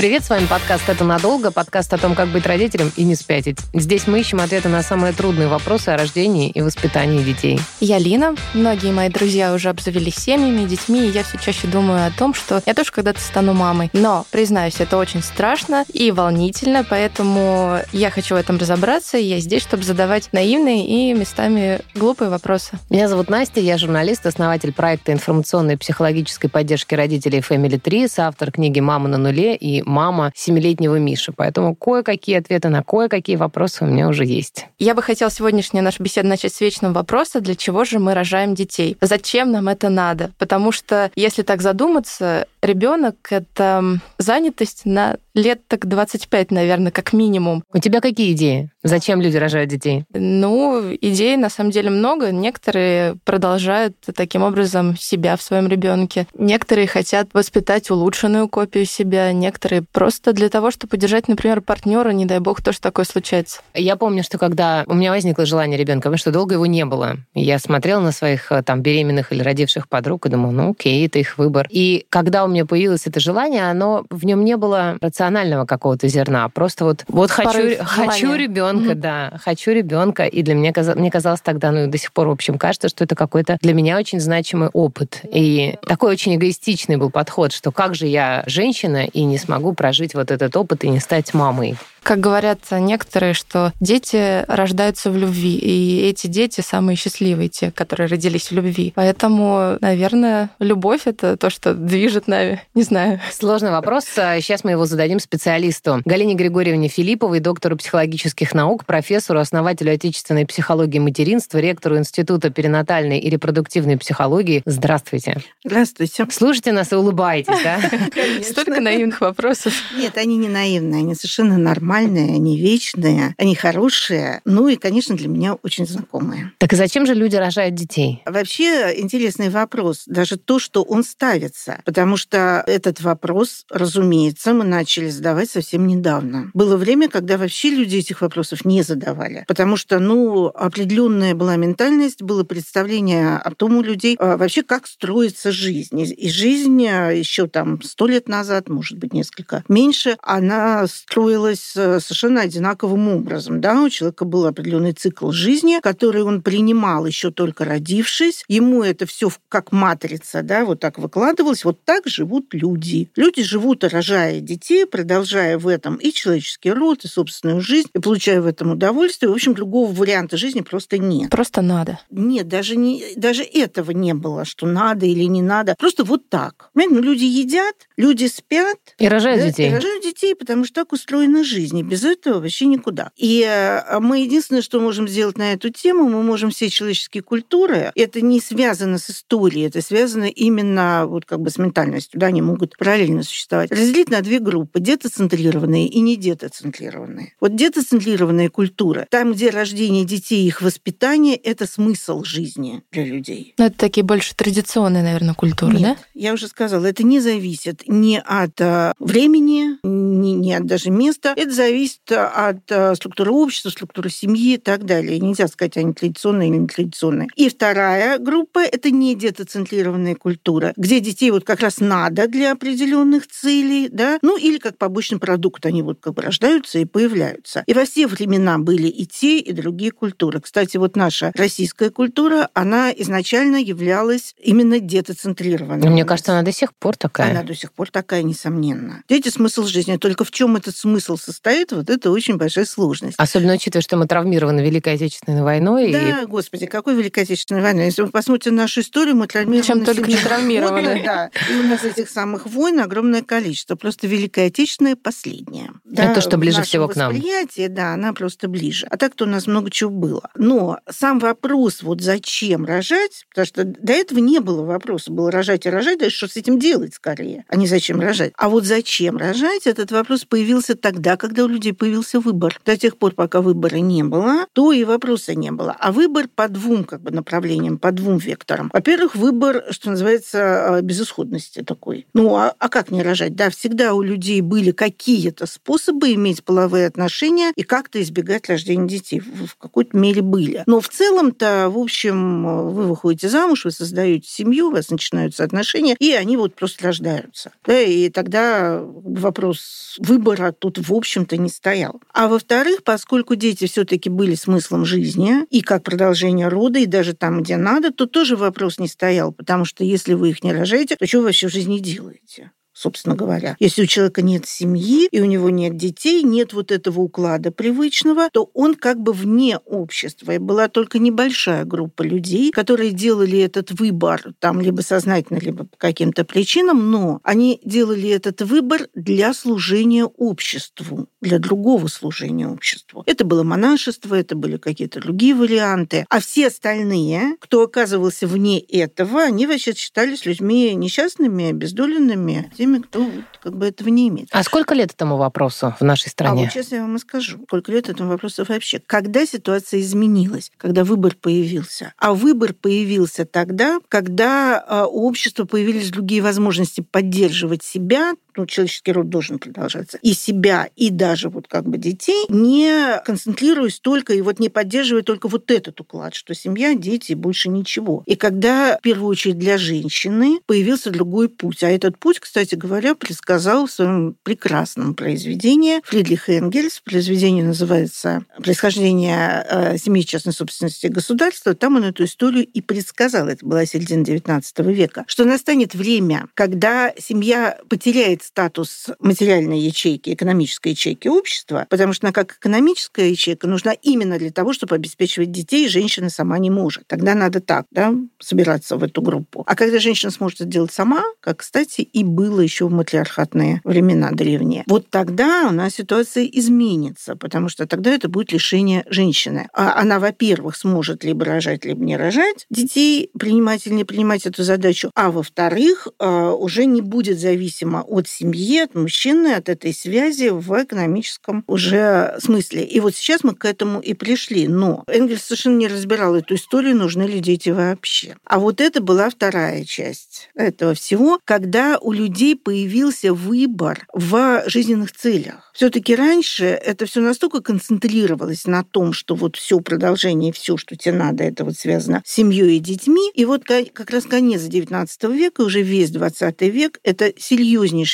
Привет, с вами подкаст «Это надолго», подкаст о том, как быть родителем и не спятить. Здесь мы ищем ответы на самые трудные вопросы о рождении и воспитании детей. Я Лина. Многие мои друзья уже обзавелись семьями, детьми, и я все чаще думаю о том, что я тоже когда-то стану мамой. Но, признаюсь, это очень страшно и волнительно, поэтому я хочу в этом разобраться, и я здесь, чтобы задавать наивные и местами глупые вопросы. Меня зовут Настя, я журналист, основатель проекта информационной и психологической поддержки родителей Family Tree, соавтор книги «Мама на нуле» и мама семилетнего Миши. Поэтому кое-какие ответы на кое-какие вопросы у меня уже есть. Я бы хотела сегодняшнюю нашу беседу начать с вечного вопроса, для чего же мы рожаем детей? Зачем нам это надо? Потому что, если так задуматься, ребенок — это занятость на лет так 25, наверное, как минимум. У тебя какие идеи? Зачем люди рожают детей? Ну, идей на самом деле много. Некоторые продолжают таким образом себя в своем ребенке. Некоторые хотят воспитать улучшенную копию себя. Некоторые просто для того, чтобы поддержать, например, партнера, не дай бог, то, что такое случается. Я помню, что когда у меня возникло желание ребенка, потому что долго его не было, я смотрела на своих э, там беременных или родивших подруг и думала, ну окей, это их выбор. И когда у меня появилось это желание, оно в нем не было рационального какого-то зерна, просто вот вот хочу хочу ребенка, да, хочу ребенка, и для меня мне казалось тогда, ну и до сих пор, в общем, кажется, что это какой-то для меня очень значимый опыт. И такой очень эгоистичный был подход, что как же я женщина и не смогу прожить вот этот опыт и не стать мамой. Как говорят некоторые, что дети рождаются в любви, и эти дети самые счастливые, те, которые родились в любви. Поэтому, наверное, любовь — это то, что движет нами. Не знаю. Сложный вопрос. Сейчас мы его зададим специалисту. Галине Григорьевне Филипповой, доктору психологических наук, профессору, основателю отечественной психологии материнства, ректору Института перинатальной и репродуктивной психологии. Здравствуйте. Здравствуйте. Слушайте нас и улыбаетесь, да? Столько наивных вопросов. Нет, они не наивные, они совершенно нормальные нормальные, они вечные, они хорошие, ну и, конечно, для меня очень знакомые. Так и зачем же люди рожают детей? Вообще интересный вопрос, даже то, что он ставится, потому что этот вопрос, разумеется, мы начали задавать совсем недавно. Было время, когда вообще люди этих вопросов не задавали, потому что, ну, определенная была ментальность, было представление о том у людей а, вообще, как строится жизнь. И жизнь а, еще там сто лет назад, может быть, несколько меньше, она строилась совершенно одинаковым образом. Да? У человека был определенный цикл жизни, который он принимал еще только родившись. Ему это все как матрица, да, вот так выкладывалось. Вот так живут люди. Люди живут, рожая детей, продолжая в этом и человеческий род, и собственную жизнь, и получая в этом удовольствие. В общем, другого варианта жизни просто нет. Просто надо. Нет, даже, не, даже этого не было, что надо или не надо. Просто вот так. Понимаете, ну, люди едят, люди спят. И рожают да, детей. И рожают детей, потому что так устроена жизнь жизни. Без этого вообще никуда. И э, мы единственное, что можем сделать на эту тему, мы можем все человеческие культуры, это не связано с историей, это связано именно вот как бы с ментальностью, да, они могут параллельно существовать. Разделить на две группы, детоцентрированные и не детоцентрированные. Вот детоцентрированная культура, там, где рождение детей их воспитание, это смысл жизни для людей. Ну, это такие больше традиционные, наверное, культуры, Нет, да? я уже сказала, это не зависит ни от э, времени, ни, ни от даже места. Это зависит от э, структуры общества, структуры семьи и так далее. Нельзя сказать, они традиционные или нетрадиционные. И вторая группа – это не детоцентрированная культура, где детей вот как раз надо для определенных целей, да, ну или как побочный продукт, они вот как бы рождаются и появляются. И во все времена были и те, и другие культуры. Кстати, вот наша российская культура, она изначально являлась именно детоцентрированной. Мне кажется, она до сих пор такая. Она до сих пор такая, несомненно. Дети – смысл жизни. Только в чем этот смысл состоит, вот это очень большая сложность. Особенно учитывая, что мы травмированы Великой Отечественной войной. Да, и... господи, какой Великой Отечественной войной? Если вы посмотрите нашу историю, мы травмированы... Чем только не травмированы. Да, и у нас этих самых войн огромное количество. Просто Великая Отечественная последняя. Это то, что ближе всего к нам. восприятие, да, она просто ближе. А так-то у нас много чего было. Но сам вопрос, вот зачем рожать, потому что до этого не было вопроса, было рожать и рожать, да что с этим делать скорее, а не зачем рожать. А вот зачем рожать, этот вопрос появился тогда, когда когда у людей появился выбор. До тех пор, пока выбора не было, то и вопроса не было. А выбор по двум как бы направлениям, по двум векторам. Во-первых, выбор, что называется, а, безысходности такой. Ну, а, а как не рожать? Да, всегда у людей были какие-то способы иметь половые отношения и как-то избегать рождения детей. В какой-то мере были. Но в целом-то, в общем, вы выходите замуж, вы создаете семью, у вас начинаются отношения, и они вот просто рождаются. Да, и тогда вопрос выбора тут, в общем-то, не стоял. А во-вторых, поскольку дети все-таки были смыслом жизни, и как продолжение рода, и даже там, где надо, то тоже вопрос не стоял, потому что если вы их не рожаете, то что вы вообще в жизни делаете? Собственно говоря. Если у человека нет семьи и у него нет детей, нет вот этого уклада привычного, то он как бы вне общества. И была только небольшая группа людей, которые делали этот выбор, там либо сознательно, либо по каким-то причинам, но они делали этот выбор для служения обществу, для другого служения обществу. Это было монашество, это были какие-то другие варианты. А все остальные, кто оказывался вне этого, они вообще считались людьми несчастными, обездоленными, теми, теми, кто как бы этого не имеет. А сколько лет этому вопросу в нашей стране? А вот сейчас я вам и скажу, сколько лет этому вопросу вообще. Когда ситуация изменилась, когда выбор появился. А выбор появился тогда, когда а, у общества появились другие возможности поддерживать себя, ну, человеческий род должен продолжаться, и себя, и даже вот как бы детей, не концентрируясь только и вот не поддерживая только вот этот уклад, что семья, дети больше ничего. И когда, в первую очередь, для женщины появился другой путь, а этот путь, кстати говоря, предсказал в своем прекрасном произведении Фридрих Энгельс. Произведение называется «Происхождение э, семьи частной собственности государства». Там он эту историю и предсказал. Это была середина XIX века. Что настанет время, когда семья потеряет статус материальной ячейки, экономической ячейки общества, потому что она как экономическая ячейка нужна именно для того, чтобы обеспечивать детей, женщина сама не может. Тогда надо так, да, собираться в эту группу. А когда женщина сможет это делать сама, как, кстати, и было еще в матриархатные времена древние, вот тогда у нас ситуация изменится, потому что тогда это будет лишение женщины. А она, во-первых, сможет либо рожать, либо не рожать детей, принимать или не принимать эту задачу, а во-вторых, а, уже не будет зависимо от семьи, от мужчины, от этой связи в экономическом уже смысле. И вот сейчас мы к этому и пришли. Но Энгельс совершенно не разбирал эту историю, нужны ли дети вообще. А вот это была вторая часть этого всего, когда у людей появился выбор в жизненных целях. Все-таки раньше это все настолько концентрировалось на том, что вот все продолжение, все, что тебе надо, это вот связано с семьей и детьми. И вот как раз конец XIX века, уже весь XX век, это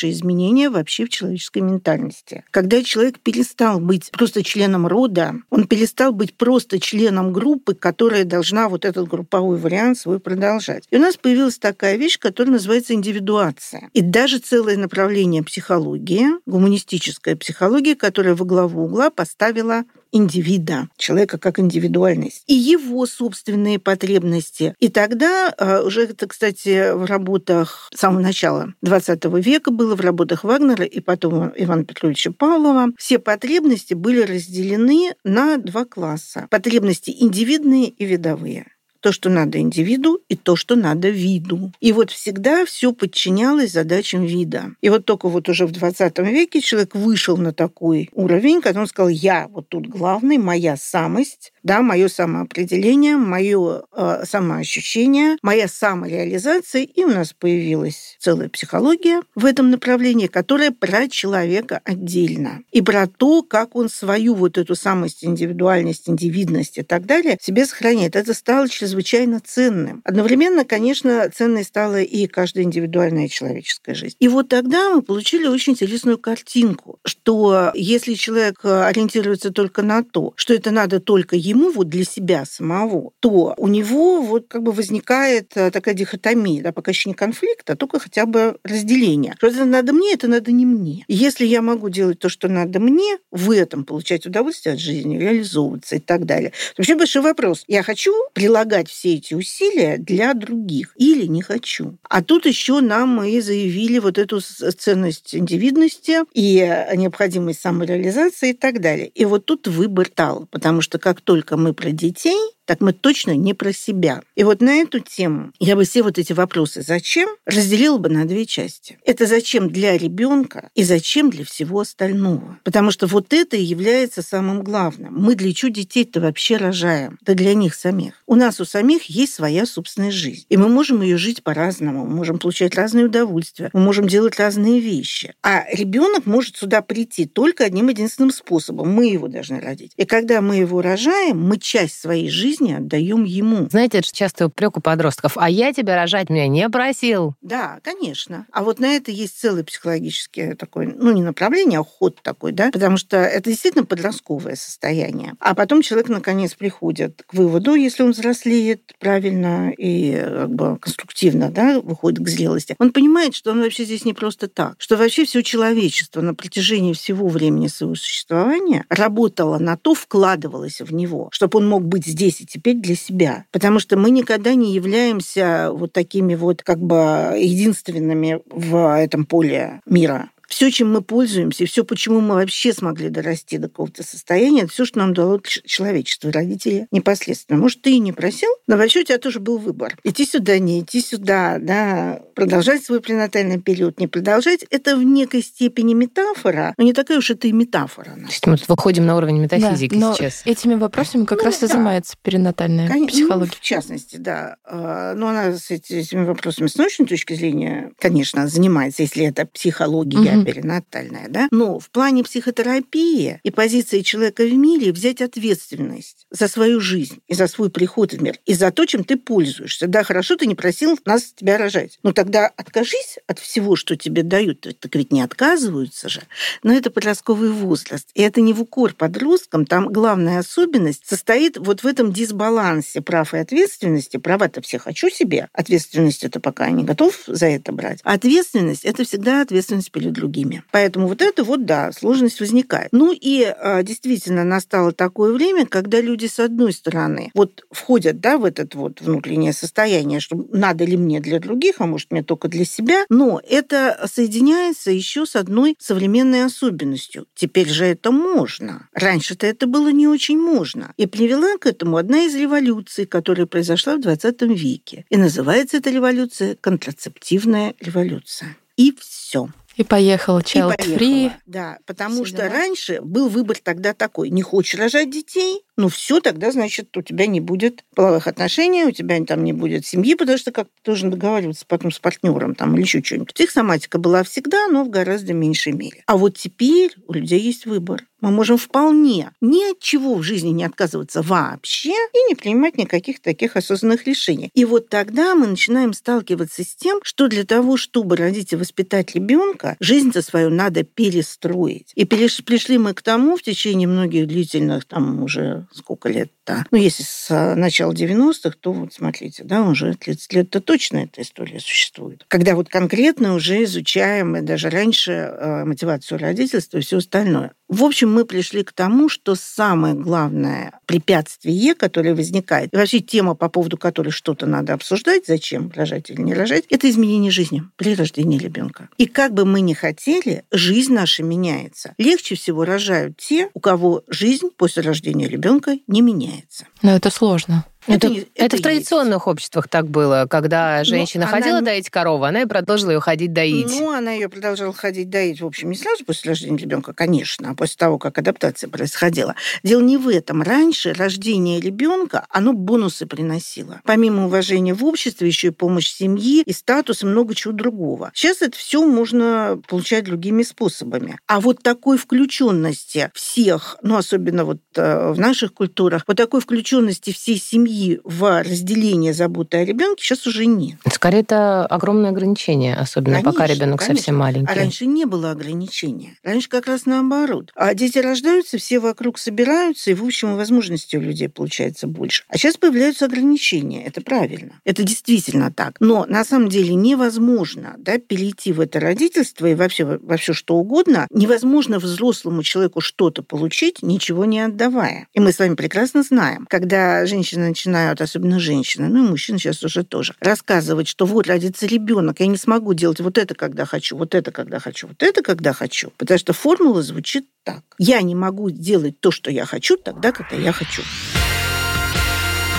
серьезнейшее изменение вообще в человеческой ментальности. Когда человек перестал быть просто членом рода, он перестал быть просто членом группы, которая должна вот этот групповой вариант свой продолжать. И у нас появилась такая вещь, которая называется индивидуация. И даже целое направление психологии, гуманистическая психология, которая во главу угла поставила индивида, человека как индивидуальность, и его собственные потребности. И тогда а, уже это, кстати, в работах самого начала XX века было, в работах Вагнера и потом Ивана Петровича Павлова, все потребности были разделены на два класса. Потребности индивидные и видовые то, что надо индивиду, и то, что надо виду. И вот всегда все подчинялось задачам вида. И вот только вот уже в 20 веке человек вышел на такой уровень, когда он сказал, я вот тут главный, моя самость, да, мое самоопределение, мое э, самоощущение, моя самореализация, и у нас появилась целая психология в этом направлении, которая про человека отдельно. И про то, как он свою вот эту самость, индивидуальность, индивидность и так далее себе сохраняет. Это стало чрезвычайно чрезвычайно ценным. Одновременно, конечно, ценной стала и каждая индивидуальная человеческая жизнь. И вот тогда мы получили очень интересную картинку, что если человек ориентируется только на то, что это надо только ему, вот для себя самого, то у него вот как бы возникает э, такая дихотомия, да, пока еще не конфликт, а только хотя бы разделение. Что это надо мне, это надо не мне. Если я могу делать то, что надо мне, в этом получать удовольствие от жизни, реализовываться и так далее. Вообще большой вопрос. Я хочу прилагать прилагать все эти усилия для других или не хочу. А тут еще нам и заявили вот эту ценность индивидности и необходимость самореализации и так далее. И вот тут выбор стал, потому что как только мы про детей, так мы точно не про себя. И вот на эту тему я бы все вот эти вопросы «зачем?» разделила бы на две части. Это зачем для ребенка и зачем для всего остального. Потому что вот это и является самым главным. Мы для чего детей-то вообще рожаем? Да для них самих. У нас у самих есть своя собственная жизнь. И мы можем ее жить по-разному. Мы можем получать разные удовольствия. Мы можем делать разные вещи. А ребенок может сюда прийти только одним единственным способом. Мы его должны родить. И когда мы его рожаем, мы часть своей жизни отдаем ему. Знаете, это часто упрек у подростков. А я тебя рожать меня не просил. Да, конечно. А вот на это есть целый психологический такой, ну, не направление, а ход такой, да, потому что это действительно подростковое состояние. А потом человек, наконец, приходит к выводу, если он взрослеет правильно и как бы конструктивно, да, выходит к зрелости, он понимает, что он вообще здесь не просто так, что вообще все человечество на протяжении всего времени своего существования работало на то, вкладывалось в него, чтобы он мог быть здесь и теперь для себя. Потому что мы никогда не являемся вот такими вот как бы единственными в этом поле мира все, чем мы пользуемся, все, почему мы вообще смогли дорасти до какого-то состояния, это все, что нам дало человечество, родители непосредственно. Может, ты и не просил, но вообще у тебя тоже был выбор. Идти сюда, не идти сюда, да, продолжать свой пренатальный период, не продолжать. Это в некой степени метафора, но не такая уж это и метафора. То есть мы тут выходим на уровень метафизики да, но сейчас. Этими вопросами как ну, раз да. и занимается перинатальная Конечно, психология. Ну, в частности, да. А, но она с этими вопросами с научной точки зрения, конечно, занимается, если это психология, угу. Перинатальная, да. Но в плане психотерапии и позиции человека в мире взять ответственность за свою жизнь и за свой приход в мир, и за то, чем ты пользуешься. Да, хорошо, ты не просил нас тебя рожать. Но тогда откажись от всего, что тебе дают. Так ведь не отказываются же. Но это подростковый возраст. И это не в укор подросткам. Там главная особенность состоит вот в этом дисбалансе прав и ответственности. Права-то все хочу себе. Ответственность это пока не готов за это брать. А ответственность это всегда ответственность перед другими. Поэтому вот это вот, да, сложность возникает. Ну и а, действительно настало такое время, когда люди с одной стороны вот входят, да, в этот вот внутреннее состояние, что надо ли мне для других, а может мне только для себя, но это соединяется еще с одной современной особенностью. Теперь же это можно. Раньше-то это было не очень можно. И привела к этому одна из революций, которая произошла в 20 веке. И называется эта революция контрацептивная революция. И все. И поехала child free. Да, потому что раньше был выбор тогда такой: не хочешь рожать детей, ну все, тогда, значит, у тебя не будет половых отношений, у тебя там не будет семьи, потому что как ты должен договариваться потом с партнером там или еще что-нибудь. Психосоматика была всегда, но в гораздо меньшей мере. А вот теперь у людей есть выбор. Мы можем вполне ни от чего в жизни не отказываться вообще и не принимать никаких таких осознанных решений. И вот тогда мы начинаем сталкиваться с тем, что для того, чтобы родить и воспитать ребенка, жизнь-то свою надо перестроить. И пришли мы к тому в течение многих длительных там уже сколько лет-то. Ну, если с э, начала 90-х, то вот смотрите, да, уже 30 лет-то точно эта история существует. Когда вот конкретно уже изучаем, и даже раньше, э, мотивацию родительства и все остальное. В общем, мы пришли к тому, что самое главное препятствие, которое возникает, и вообще тема, по поводу которой что-то надо обсуждать, зачем рожать или не рожать, это изменение жизни при рождении ребенка. И как бы мы ни хотели, жизнь наша меняется. Легче всего рожают те, у кого жизнь после рождения ребенка не меняется. Но это сложно. Это, это, это в традиционных есть. обществах так было, когда ну, женщина ну, ходила она... доить корову, она и продолжила ее ходить доить. Ну, она ее продолжала ходить доить, в общем, не сразу после рождения ребенка, конечно, а после того, как адаптация происходила. Дело не в этом. Раньше рождение ребенка, оно бонусы приносило. Помимо уважения в обществе, еще и помощь семьи, и статус, и много чего другого. Сейчас это все можно получать другими способами. А вот такой включенности всех, ну, особенно вот э, в наших культурах, вот такой включенности всей семьи семьи в разделение заботы о ребенке сейчас уже нет. Скорее, это огромное ограничение, особенно конечно, пока ребенок конечно. совсем маленький. А раньше не было ограничения. Раньше как раз наоборот. А дети рождаются, все вокруг собираются, и, в общем, возможностей у людей получается больше. А сейчас появляются ограничения. Это правильно. Это действительно так. Но на самом деле невозможно да, перейти в это родительство и вообще во все что угодно. Невозможно взрослому человеку что-то получить, ничего не отдавая. И мы с вами прекрасно знаем, когда женщина начинает начинают, особенно женщины, ну и мужчины сейчас уже тоже, рассказывать, что вот родится ребенок, я не смогу делать вот это, когда хочу, вот это, когда хочу, вот это, когда хочу. Потому что формула звучит так. Я не могу делать то, что я хочу, тогда, когда я хочу.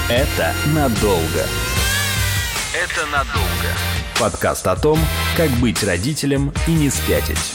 Это надолго. Это надолго. Подкаст о том, как быть родителем и не спятить.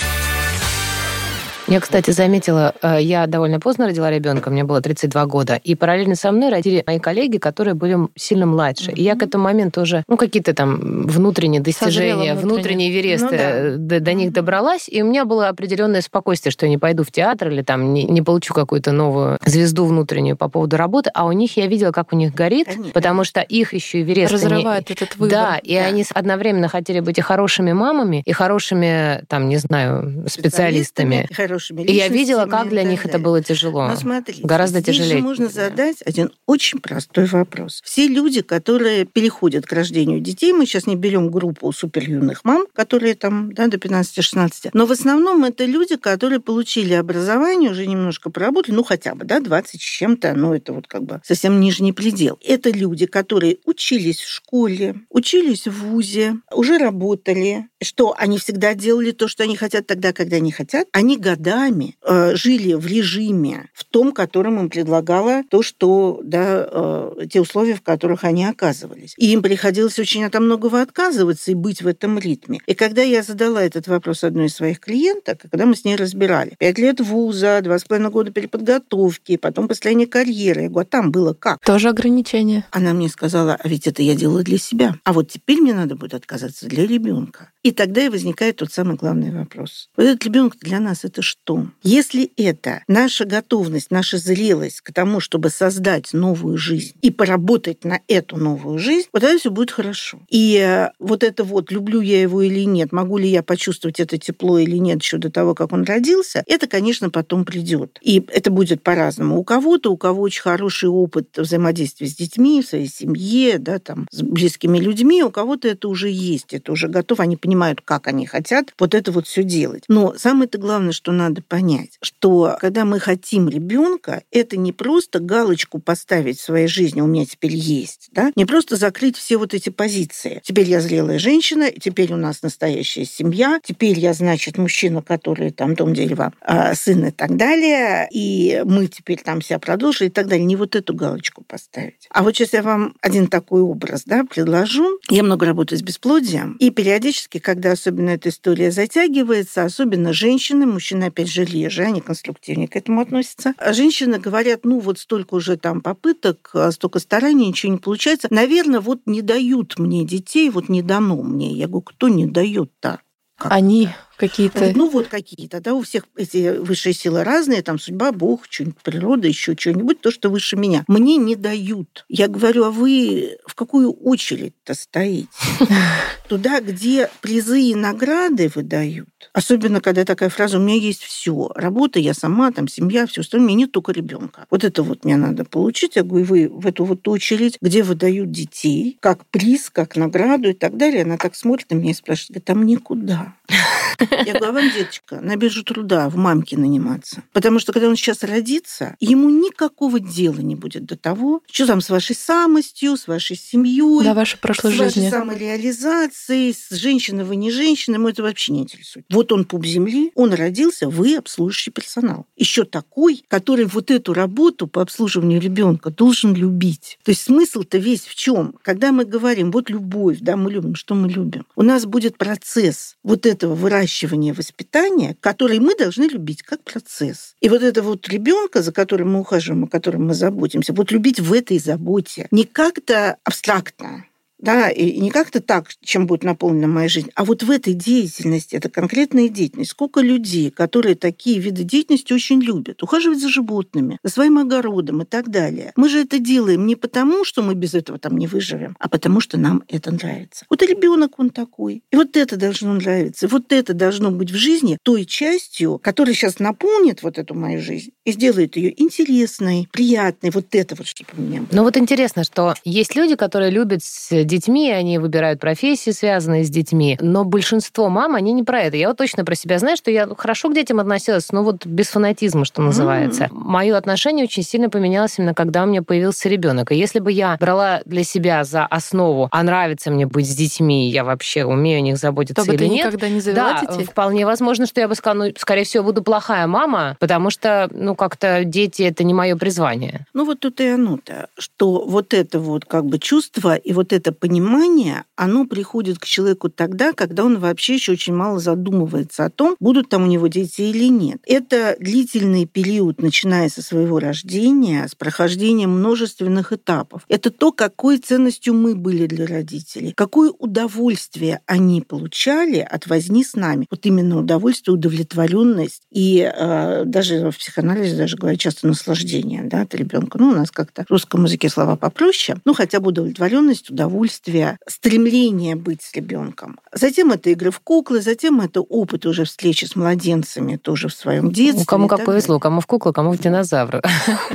Я, кстати, заметила, э, я довольно поздно родила ребенка, мне было 32 года, и параллельно со мной родили мои коллеги, которые были сильно младше. Mm-hmm. И я к этому моменту уже, ну, какие-то там внутренние достижения, внутренние вересты, ну, да. до, до них добралась, и у меня было определенное спокойствие, что я не пойду в театр или там не, не получу какую-то новую звезду внутреннюю по поводу работы, а у них я видела, как у них горит, Конечно. потому что их еще и вересты... Разрывает не... этот выбор. Да, и да. они одновременно хотели быть и хорошими мамами, и хорошими, там, не знаю, специалистами. специалистами хорошими И я видела, как для них это было тяжело. Но смотрите, Гораздо здесь тяжелее. Же можно задать один очень простой вопрос. Все люди, которые переходят к рождению детей, мы сейчас не берем группу суперюных мам, которые там да, до 15-16, но в основном это люди, которые получили образование, уже немножко поработали, ну хотя бы, да, 20 с чем-то, но это вот как бы совсем нижний предел. Это люди, которые учились в школе, учились в ВУЗе, уже работали, что они всегда делали то, что они хотят тогда, когда они хотят. Они годами э, жили в режиме, в том, которым им предлагало то, что, да, э, те условия, в которых они оказывались. И им приходилось очень от многого отказываться и быть в этом ритме. И когда я задала этот вопрос одной из своих клиенток, когда мы с ней разбирали, пять лет вуза, два с половиной года переподготовки, потом построение карьеры, я говорю, а там было как? Тоже ограничение. Она мне сказала, а ведь это я делала для себя. А вот теперь мне надо будет отказаться для ребенка. И тогда и возникает тот самый главный вопрос. Вот этот ребенок для нас это что? Если это наша готовность, наша зрелость к тому, чтобы создать новую жизнь и поработать на эту новую жизнь, вот тогда все будет хорошо. И э, вот это вот, люблю я его или нет, могу ли я почувствовать это тепло или нет еще до того, как он родился, это, конечно, потом придет. И это будет по-разному. У кого-то, у кого очень хороший опыт взаимодействия с детьми, в своей семье, да, там, с близкими людьми, у кого-то это уже есть, это уже готово, они понимают, понимают, как они хотят вот это вот все делать. Но самое-то главное, что надо понять, что когда мы хотим ребенка, это не просто галочку поставить в своей жизни, у меня теперь есть, да, не просто закрыть все вот эти позиции. Теперь я зрелая женщина, теперь у нас настоящая семья, теперь я, значит, мужчина, который там дом, дерево, а, сын и так далее, и мы теперь там себя продолжили и так далее. Не вот эту галочку поставить. А вот сейчас я вам один такой образ, да, предложу. Я много работаю с бесплодием, и периодически, когда особенно эта история затягивается, особенно женщины, мужчины, опять же, реже, они конструктивнее к этому относятся. А женщины говорят, ну вот столько уже там попыток, а столько стараний, ничего не получается. Наверное, вот не дают мне детей, вот не дано мне. Я говорю, кто не дает-то? Они какие-то... Ну, вот какие-то, да, у всех эти высшие силы разные, там судьба, Бог, что-нибудь, природа, еще что-нибудь, то, что выше меня. Мне не дают. Я говорю, а вы в какую очередь-то стоите? Туда, где призы и награды выдают. Особенно, когда такая фраза, у меня есть все. Работа, я сама, там, семья, все остальное, мне нет только ребенка. Вот это вот мне надо получить. Я говорю, вы в эту вот очередь, где выдают детей, как приз, как награду и так далее. Она так смотрит на меня и спрашивает, говорит, там никуда. Я говорю, а вам, деточка, на биржу труда в мамке наниматься. Потому что, когда он сейчас родится, ему никакого дела не будет до того, что там с вашей самостью, с вашей семьей, да, вашей прошлой с жизни. вашей самореализацией, с женщиной вы не женщина, ему это вообще не интересует. Вот он пуп земли, он родился, вы обслуживающий персонал. Еще такой, который вот эту работу по обслуживанию ребенка должен любить. То есть смысл-то весь в чем? Когда мы говорим, вот любовь, да, мы любим, что мы любим, у нас будет процесс вот этого выращивания выращивания, воспитания, который мы должны любить как процесс. И вот это вот ребенка, за которым мы ухаживаем, о котором мы заботимся, вот любить в этой заботе. Не как-то абстрактно, да, и не как-то так, чем будет наполнена моя жизнь, а вот в этой деятельности, это конкретная деятельность. Сколько людей, которые такие виды деятельности очень любят, ухаживать за животными, за своим огородом и так далее. Мы же это делаем не потому, что мы без этого там не выживем, а потому что нам это нравится. Вот и ребенок он такой. И вот это должно нравиться. И вот это должно быть в жизни той частью, которая сейчас наполнит вот эту мою жизнь и сделает ее интересной, приятной. Вот это вот, чтобы у меня было. Ну вот интересно, что есть люди, которые любят детьми, они выбирают профессии, связанные с детьми. Но большинство мам, они не про это. Я вот точно про себя знаю, что я хорошо к детям относилась, но вот без фанатизма, что называется. Mm. Мое отношение очень сильно поменялось именно когда у меня появился ребенок. И если бы я брала для себя за основу, а нравится мне быть с детьми, я вообще умею о них заботиться То или нет. никогда не завела да, детей? вполне возможно, что я бы сказала, ну, скорее всего, буду плохая мама, потому что, ну, как-то дети это не мое призвание. Ну вот тут и оно-то, что вот это вот как бы чувство и вот это понимание, оно приходит к человеку тогда, когда он вообще еще очень мало задумывается о том, будут там у него дети или нет. Это длительный период, начиная со своего рождения, с прохождением множественных этапов. Это то, какой ценностью мы были для родителей, какое удовольствие они получали от возни с нами. Вот именно удовольствие, удовлетворенность и э, даже в психоанализе даже говорят часто наслаждение да, от ребенка. Ну, у нас как-то в русском языке слова попроще. Ну, хотя бы удовлетворенность, удовольствие, стремление быть с ребенком. Затем это игры в куклы, затем это опыт уже встречи с младенцами тоже в своем детстве. Ну, кому как повезло, кому в куклу, кому в динозавра.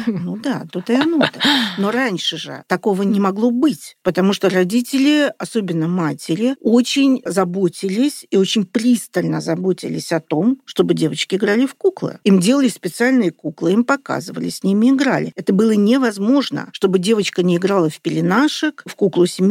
Ну да, тут и оно-то. Но раньше же такого не могло быть, потому что родители, особенно матери, очень заботились и очень пристально заботились о том, чтобы девочки играли в куклы. Им делали специальные куклы, им показывали, с ними играли. Это было невозможно, чтобы девочка не играла в пеленашек, в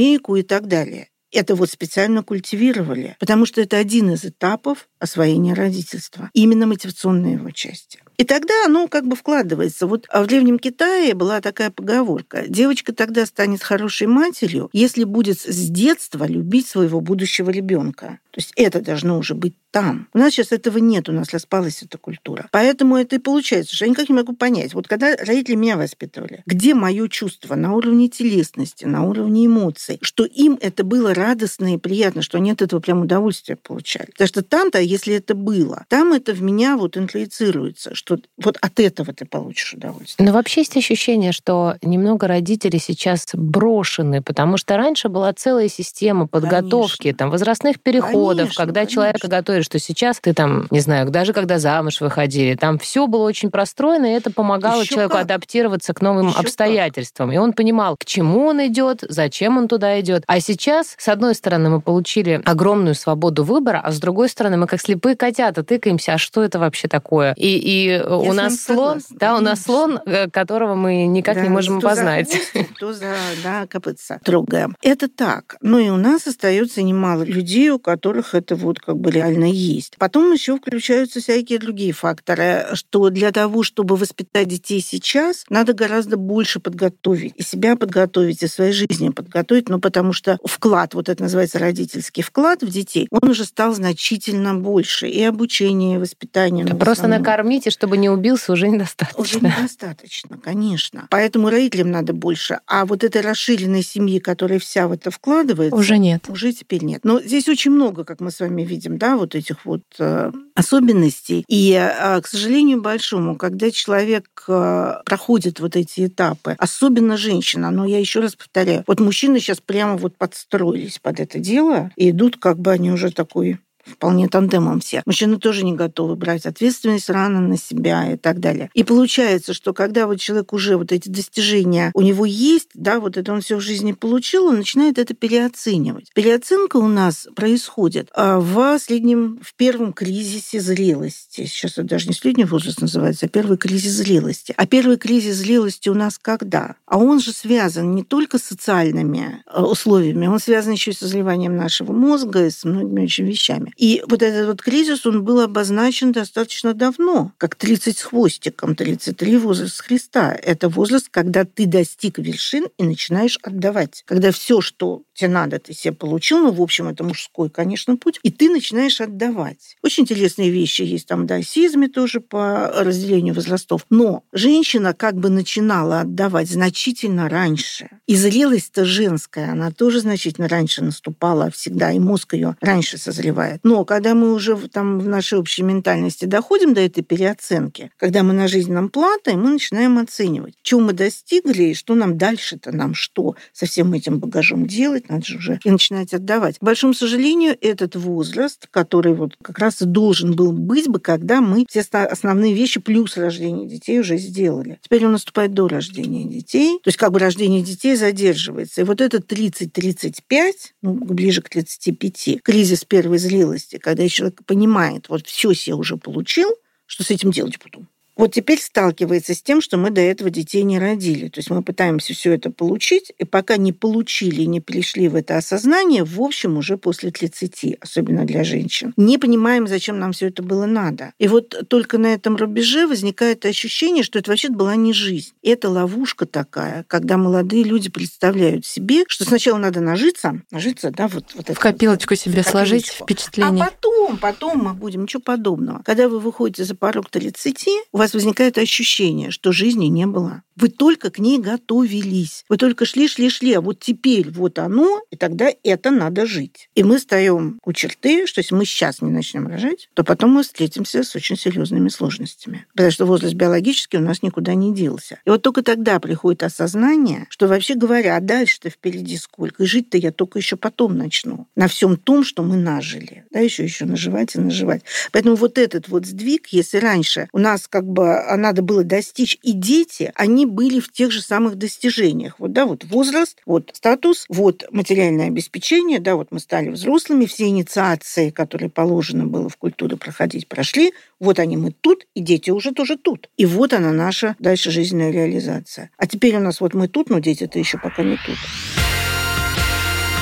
куклу-семейку и так далее это вот специально культивировали, потому что это один из этапов освоения родительства, именно мотивационная его части. И тогда оно как бы вкладывается. Вот в Древнем Китае была такая поговорка. Девочка тогда станет хорошей матерью, если будет с детства любить своего будущего ребенка. То есть это должно уже быть там. У нас сейчас этого нет, у нас распалась эта культура. Поэтому это и получается, что я никак не могу понять. Вот когда родители меня воспитывали, где мое чувство на уровне телесности, на уровне эмоций, что им это было радостно и приятно, что они от этого прям удовольствие получали. Потому что там-то, если это было, там это в меня вот интроицируется, что вот от этого ты получишь удовольствие. Но вообще есть ощущение, что немного родители сейчас брошены, потому что раньше была целая система подготовки, Конечно. там, возрастных переходов, Конечно, когда конечно. человека готовили, что сейчас ты там, не знаю, даже когда замуж выходили, там все было очень простроено, и это помогало Ещё человеку как. адаптироваться к новым как. обстоятельствам. И он понимал, к чему он идет, зачем он туда идет. А сейчас, с одной стороны, мы получили огромную свободу выбора, а с другой стороны, мы как слепые котята тыкаемся, а что это вообще такое? И, и у нас слон, согласна, да, у нас слон, э, которого мы никак не Да, можем то за опознать. хвост, То за да, копытца трогаем. Это так. Но и у нас остается немало людей, у которых это вот как бы реально есть. Потом еще включаются всякие другие факторы, что для того, чтобы воспитать детей сейчас, надо гораздо больше подготовить. И себя подготовить, и своей жизни подготовить, ну, потому что вклад, вот это называется родительский вклад в детей, он уже стал значительно больше. И обучение, и воспитание. в Просто основном. и чтобы не убился, уже Уже недостаточно. недостаточно, конечно. Поэтому родителям надо больше. А вот этой расширенной семьи, которая вся в это вкладывается, Уже нет. уже теперь нет. Но здесь очень много, как мы с вами видим, да, вот этих вот э, особенностей. И, э, к сожалению большому, когда человек э, проходит вот эти этапы, особенно женщина, но я еще раз повторяю, вот мужчины сейчас прямо вот подстроились под это дело и идут, как бы они уже такой вполне тандемом все. Мужчины тоже не готовы брать ответственность рано на себя и так далее. И получается, что когда вот человек уже вот эти достижения у него есть, да, вот это он все в жизни получил, он начинает это переоценивать. Переоценка у нас происходит а, в среднем, в первом кризисе зрелости. Сейчас это даже не средний возраст называется, а первый кризис зрелости. А первый кризис зрелости у нас когда? А он же связан не только с социальными э, условиями, он связан еще и с созреванием нашего мозга и с многими очень вещами. И вот этот вот кризис, он был обозначен достаточно давно, как 30 с хвостиком, 33 возраст Христа. Это возраст, когда ты достиг вершин и начинаешь отдавать. Когда все, что тебе надо, ты себе получил, ну, в общем, это мужской, конечно, путь, и ты начинаешь отдавать. Очень интересные вещи есть там в даосизме тоже по разделению возрастов. Но женщина как бы начинала отдавать значительно раньше. И зрелость-то женская, она тоже значительно раньше наступала всегда, и мозг ее раньше созревает. Но когда мы уже там в нашей общей ментальности доходим до этой переоценки, когда мы на жизненном плато, мы начинаем оценивать, чего мы достигли и что нам дальше-то, нам что со всем этим багажом делать, нет, надо же уже и начинать отдавать. К большому сожалению, этот возраст, который вот как раз должен был быть бы, когда мы все основные вещи плюс рождение детей уже сделали. Теперь он наступает до рождения детей, то есть как бы рождение детей задерживается. И вот этот 30-35, ну, ближе к 35, кризис первой зрелости, когда человек понимает, вот все себе уже получил, что с этим делать потом? Вот теперь сталкивается с тем, что мы до этого детей не родили. То есть мы пытаемся все это получить, и пока не получили и не пришли в это осознание, в общем, уже после 30, особенно для женщин, не понимаем, зачем нам все это было надо. И вот только на этом рубеже возникает ощущение, что это вообще была не жизнь. Это ловушка такая, когда молодые люди представляют себе, что сначала надо нажиться, нажиться, да, вот, вот в копилочку вот, себе в сложить впечатление. А потом, потом мы будем, ничего подобного. Когда вы выходите за порог 30, у вас вас возникает ощущение, что жизни не было. Вы только к ней готовились. Вы только шли, шли, шли, а вот теперь вот оно, и тогда это надо жить. И мы встаем у черты, что если мы сейчас не начнем рожать, то потом мы встретимся с очень серьезными сложностями. Потому что возраст биологический у нас никуда не делся. И вот только тогда приходит осознание, что вообще говоря, а дальше-то впереди сколько, и жить-то я только еще потом начну. На всем том, что мы нажили. Да, еще еще наживать и наживать. Поэтому вот этот вот сдвиг, если раньше у нас как бы а, надо было достичь, и дети, они были в тех же самых достижениях. Вот, да, вот возраст, вот статус, вот материальное обеспечение, да, вот мы стали взрослыми, все инициации, которые положено было в культуре проходить, прошли, вот они мы тут, и дети уже тоже тут. И вот она наша дальше жизненная реализация. А теперь у нас вот мы тут, но дети-то еще пока не тут.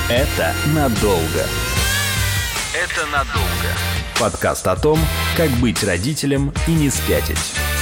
Это надолго. Это надолго. Подкаст о том, как быть родителем и не спятить.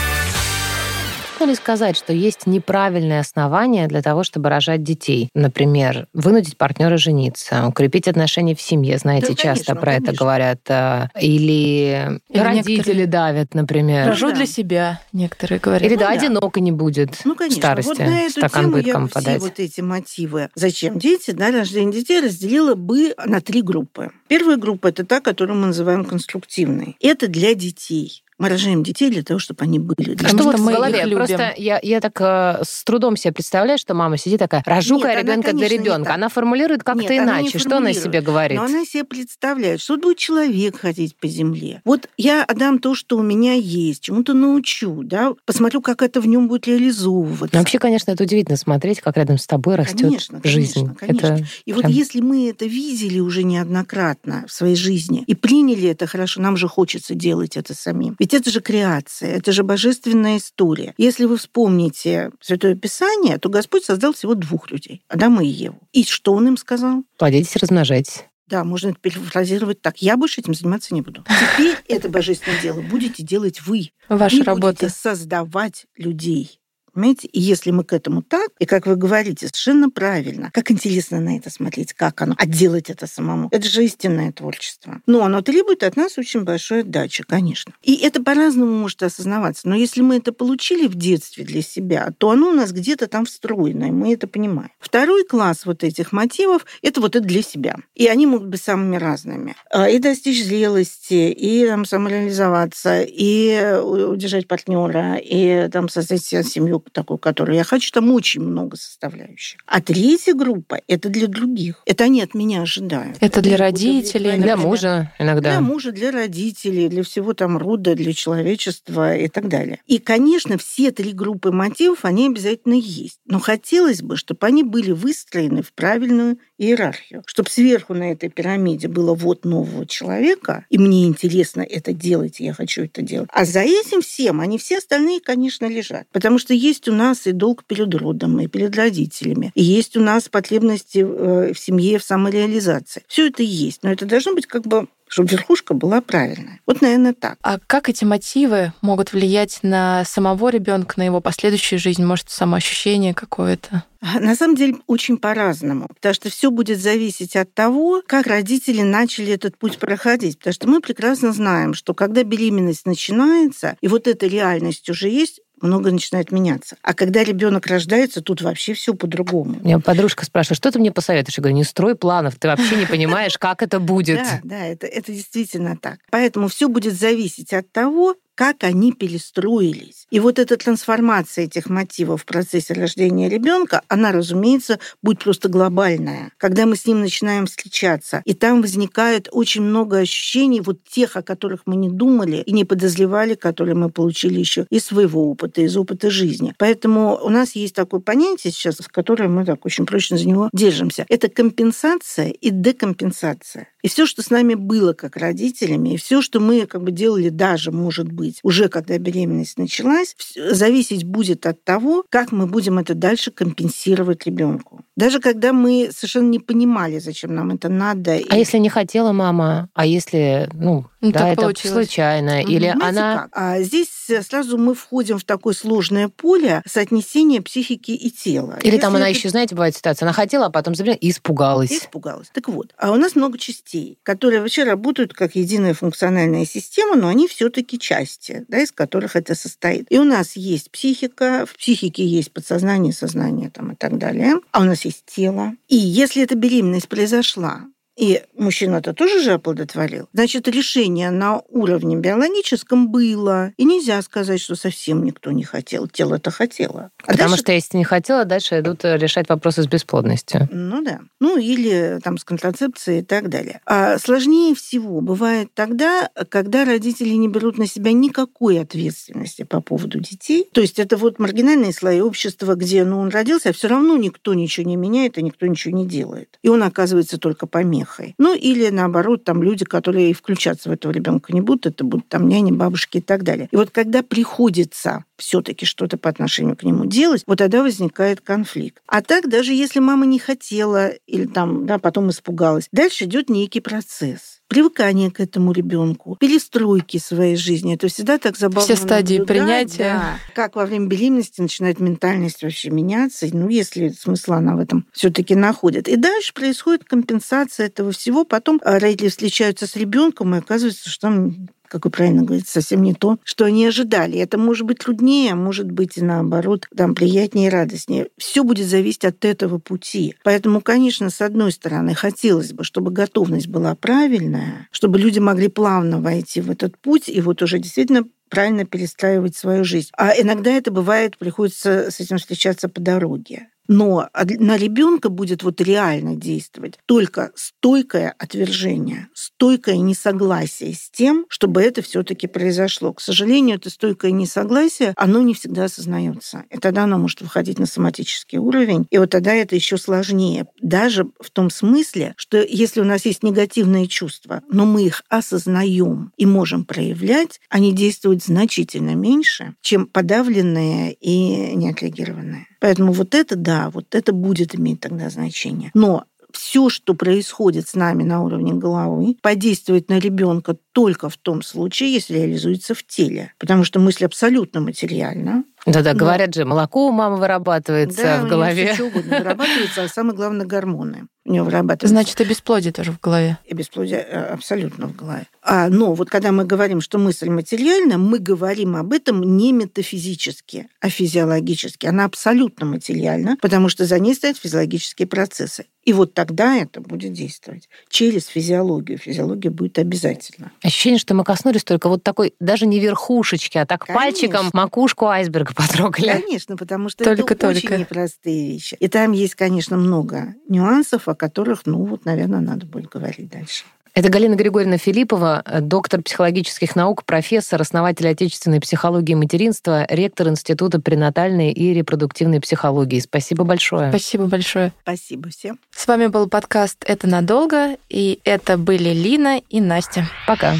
Можно ли сказать, что есть неправильные основания для того, чтобы рожать детей? Например, вынудить партнера жениться, укрепить отношения в семье, знаете, да, часто конечно, про конечно. это говорят. А, или, Или родители некоторые... давят, например. Рожу да. для себя, некоторые говорят. Или ну, да, да, одиноко не будет ну, конечно. старости. Вот на эту стакан тему я подать. все вот эти мотивы, зачем дети, да, рождение детей разделила бы на три группы. Первая группа – это та, которую мы называем конструктивной. Это для детей. Мы рожаем детей для того, чтобы они были. Для а что вот в голове? Просто я, я так э, с трудом себе представляю, что мама сидит такая, рожу-ка ребенка для ребенка. Она формулирует как-то иначе. Что она себе говорит? Но она себе представляет, что будет человек ходить по земле. Вот я отдам то, что у меня есть, чему-то научу, да, посмотрю, как это в нем будет реализовываться. Но вообще, конечно, это удивительно смотреть, как рядом с тобой растет конечно, жизнь. Конечно, конечно. Это И прям... вот если мы это видели уже неоднократно в своей жизни и приняли это хорошо, нам же хочется делать это самим. Ведь это же креация, это же божественная история. Если вы вспомните Святое Писание, то Господь создал всего двух людей, Адама и Еву. И что он им сказал? Плодитесь, размножайтесь. Да, можно это перефразировать так. Я больше этим заниматься не буду. Теперь это божественное дело будете делать вы. Ваша вы работа. Будете создавать людей. Понимаете? И если мы к этому так, и как вы говорите, совершенно правильно, как интересно на это смотреть, как оно, а делать это самому. Это же истинное творчество. Но оно требует от нас очень большой отдачи, конечно. И это по-разному может осознаваться. Но если мы это получили в детстве для себя, то оно у нас где-то там встроено, и мы это понимаем. Второй класс вот этих мотивов – это вот это для себя. И они могут быть самыми разными. А, и достичь зрелости, и там, самореализоваться, и удержать партнера, и там, создать себе семью, такую, которую я хочу, там очень много составляющих. А третья группа – это для других. Это они от меня ожидают. Это для родителей, для мужа иногда. Для мужа, для родителей, для всего там рода, для человечества и так далее. И, конечно, все три группы мотивов, они обязательно есть. Но хотелось бы, чтобы они были выстроены в правильную иерархию. Чтобы сверху на этой пирамиде было вот нового человека, и мне интересно это делать, и я хочу это делать. А за этим всем они все остальные, конечно, лежат. Потому что есть есть у нас и долг перед родом, и перед родителями. И есть у нас потребности э, в семье, в самореализации. Все это есть. Но это должно быть как бы чтобы верхушка была правильная. Вот, наверное, так. А как эти мотивы могут влиять на самого ребенка, на его последующую жизнь, может, самоощущение какое-то? На самом деле очень по-разному, потому что все будет зависеть от того, как родители начали этот путь проходить. Потому что мы прекрасно знаем, что когда беременность начинается, и вот эта реальность уже есть, много начинает меняться. А когда ребенок рождается, тут вообще все по-другому. Меня подружка спрашивает, что ты мне посоветуешь? Я говорю, не строй планов, ты вообще не понимаешь, как это будет. Да, да, это, это действительно так. Поэтому все будет зависеть от того, как они перестроились. И вот эта трансформация этих мотивов в процессе рождения ребенка, она, разумеется, будет просто глобальная. Когда мы с ним начинаем встречаться, и там возникает очень много ощущений, вот тех, о которых мы не думали и не подозревали, которые мы получили еще из своего опыта, из опыта жизни. Поэтому у нас есть такое понятие сейчас, в которое мы так очень прочно за него держимся. Это компенсация и декомпенсация. И все, что с нами было как родителями, и все, что мы как бы делали даже, может быть, уже когда беременность началась, зависеть будет от того, как мы будем это дальше компенсировать ребенку. Даже когда мы совершенно не понимали, зачем нам это надо. А и... если не хотела мама, а если, ну, ну да, это получилось. случайно, угу. или Знаете она... Как? А здесь сразу мы входим в такое сложное поле соотнесения психики и тела. Или если там она это... еще, знаете, бывает ситуация, она хотела, а потом забила и испугалась. испугалась. Так вот, а у нас много частей, которые вообще работают как единая функциональная система, но они все-таки части, да, из которых это состоит. И у нас есть психика, в психике есть подсознание, сознание там, и так далее, а у нас есть тело. И если эта беременность произошла и мужчина это тоже же оплодотворил, значит, решение на уровне биологическом было. И нельзя сказать, что совсем никто не хотел. Тело это хотело. А Потому дальше... что если не хотела, дальше идут э, решать вопросы с бесплодностью. Ну да. Ну или там с контрацепцией и так далее. А сложнее всего бывает тогда, когда родители не берут на себя никакой ответственности по поводу детей. То есть это вот маргинальные слои общества, где ну, он родился, а все равно никто ничего не меняет и никто ничего не делает. И он оказывается только помехой помехой. Ну, или наоборот, там люди, которые включаться в этого ребенка не будут, это будут там няни, бабушки и так далее. И вот когда приходится все-таки что-то по отношению к нему делать, вот тогда возникает конфликт. А так, даже если мама не хотела или там, да, потом испугалась, дальше идет некий процесс привыкание к этому ребенку, перестройки своей жизни. Это всегда так забавно. Все стадии принятия. Да. Как во время беременности начинает ментальность вообще меняться, ну, если смысл она в этом все-таки находит. И дальше происходит компенсация этого всего. Потом родители встречаются с ребенком, и оказывается, что там как вы правильно говорите, совсем не то, что они ожидали. Это может быть труднее, а может быть и наоборот, там приятнее и радостнее. Все будет зависеть от этого пути. Поэтому, конечно, с одной стороны, хотелось бы, чтобы готовность была правильная, чтобы люди могли плавно войти в этот путь и вот уже действительно правильно перестраивать свою жизнь. А иногда это бывает, приходится с этим встречаться по дороге. Но на ребенка будет вот реально действовать только стойкое отвержение, стойкое несогласие с тем, чтобы это все-таки произошло. К сожалению, это стойкое несогласие, оно не всегда осознается. И тогда оно может выходить на соматический уровень. И вот тогда это еще сложнее. Даже в том смысле, что если у нас есть негативные чувства, но мы их осознаем и можем проявлять, они действуют значительно меньше, чем подавленные и неотреагированные. Поэтому вот это, да, вот это будет иметь тогда значение. Но все, что происходит с нами на уровне головы, подействует на ребенка только в том случае, если реализуется в теле. Потому что мысль абсолютно материальна. Да-да, говорят же, молоко у мамы вырабатывается да, в голове. Да, что угодно вырабатывается, а самое главное гормоны у него вырабатываются. Значит, и бесплодие тоже в голове. И бесплодие э, абсолютно в голове. А, но вот когда мы говорим, что мысль материальна, мы говорим об этом не метафизически, а физиологически. Она абсолютно материальна, потому что за ней стоят физиологические процессы. И вот тогда это будет действовать через физиологию. Физиология будет обязательно. Ощущение, что мы коснулись только вот такой, даже не верхушечки, а так Конечно. пальчиком макушку айсберга потрогали. Конечно, потому что только, это только. очень непростые вещи. И там есть, конечно, много нюансов, о которых, ну вот, наверное, надо будет говорить дальше. Это Галина Григорьевна Филиппова, доктор психологических наук, профессор, основатель отечественной психологии материнства, ректор Института пренатальной и репродуктивной психологии. Спасибо большое. Спасибо большое. Спасибо всем. С вами был подкаст «Это надолго», и это были Лина и Настя. Пока.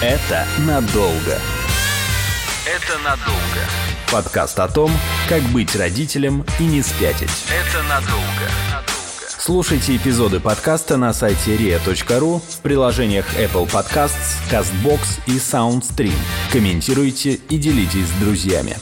Это надолго. Это надолго. Подкаст о том, как быть родителем и не спятить. Это надолго. Слушайте эпизоды подкаста на сайте ria.ru в приложениях Apple Podcasts, CastBox и SoundStream. Комментируйте и делитесь с друзьями.